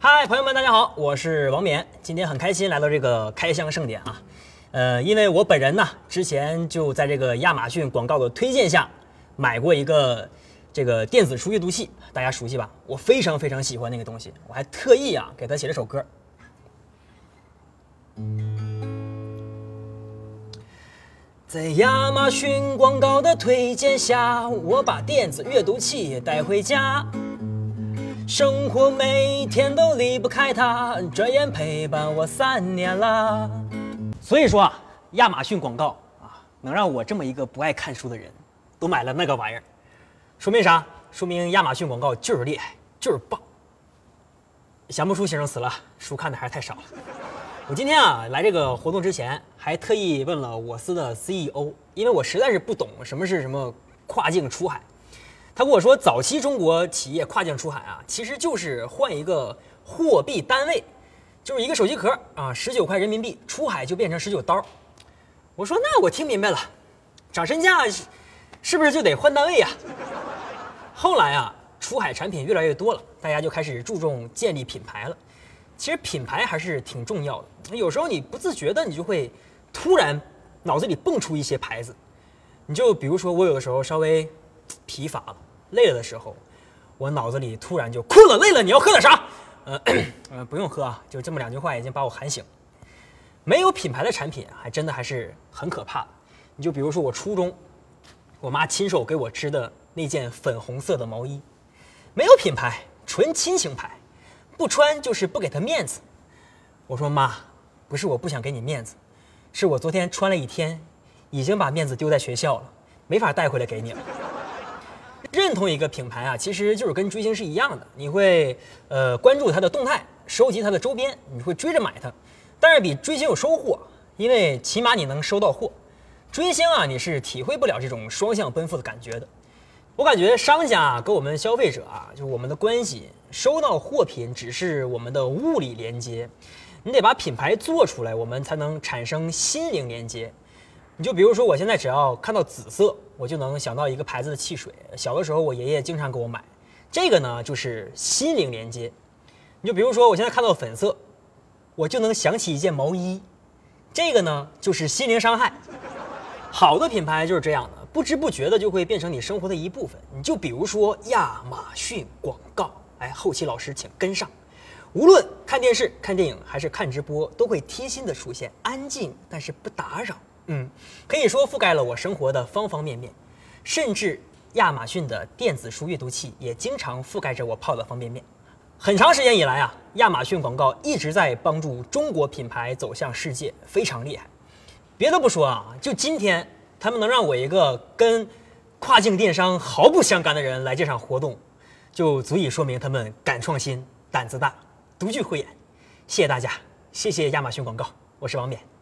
嗨，朋友们，大家好，我是王冕，今天很开心来到这个开箱盛典啊。呃，因为我本人呢，之前就在这个亚马逊广告的推荐下买过一个这个电子书阅读器，大家熟悉吧？我非常非常喜欢那个东西，我还特意啊给它写了首歌。在亚马逊广告的推荐下，我把电子阅读器带回家，生活每天都离不开它，转眼陪伴我三年了。所以说啊，亚马逊广告啊，能让我这么一个不爱看书的人，都买了那个玩意儿，说明啥？说明亚马逊广告就是厉害，就是棒。想不出形容词了，书看的还是太少了。我今天啊来这个活动之前，还特意问了我司的 CEO，因为我实在是不懂什么是什么跨境出海。他跟我说，早期中国企业跨境出海啊，其实就是换一个货币单位，就是一个手机壳啊，十九块人民币出海就变成十九刀。我说那我听明白了，涨身价是不是就得换单位呀？后来啊，出海产品越来越多了，大家就开始注重建立品牌了。其实品牌还是挺重要的。有时候你不自觉的，你就会突然脑子里蹦出一些牌子。你就比如说，我有的时候稍微疲乏了、累了的时候，我脑子里突然就困了、累了，你要喝点啥？呃呃，不用喝啊，就这么两句话已经把我喊醒。没有品牌的产品，还真的还是很可怕的。你就比如说我初中，我妈亲手给我织的那件粉红色的毛衣，没有品牌，纯亲情牌。不穿就是不给他面子。我说妈，不是我不想给你面子，是我昨天穿了一天，已经把面子丢在学校了，没法带回来给你了。认同一个品牌啊，其实就是跟追星是一样的，你会呃关注它的动态，收集它的周边，你会追着买它。但是比追星有收获，因为起码你能收到货。追星啊，你是体会不了这种双向奔赴的感觉的。我感觉商家跟我们消费者啊，就是我们的关系。收到货品只是我们的物理连接，你得把品牌做出来，我们才能产生心灵连接。你就比如说，我现在只要看到紫色，我就能想到一个牌子的汽水。小的时候，我爷爷经常给我买，这个呢就是心灵连接。你就比如说，我现在看到粉色，我就能想起一件毛衣，这个呢就是心灵伤害。好的品牌就是这样的，不知不觉的就会变成你生活的一部分。你就比如说亚马逊广告。哎，后期老师请跟上。无论看电视、看电影还是看直播，都会贴心的出现安静但是不打扰。嗯，可以说覆盖了我生活的方方面面，甚至亚马逊的电子书阅读器也经常覆盖着我泡的方便面。很长时间以来啊，亚马逊广告一直在帮助中国品牌走向世界，非常厉害。别的不说啊，就今天他们能让我一个跟跨境电商毫不相干的人来这场活动。就足以说明他们敢创新、胆子大、独具慧眼。谢谢大家，谢谢亚马逊广告，我是王冕。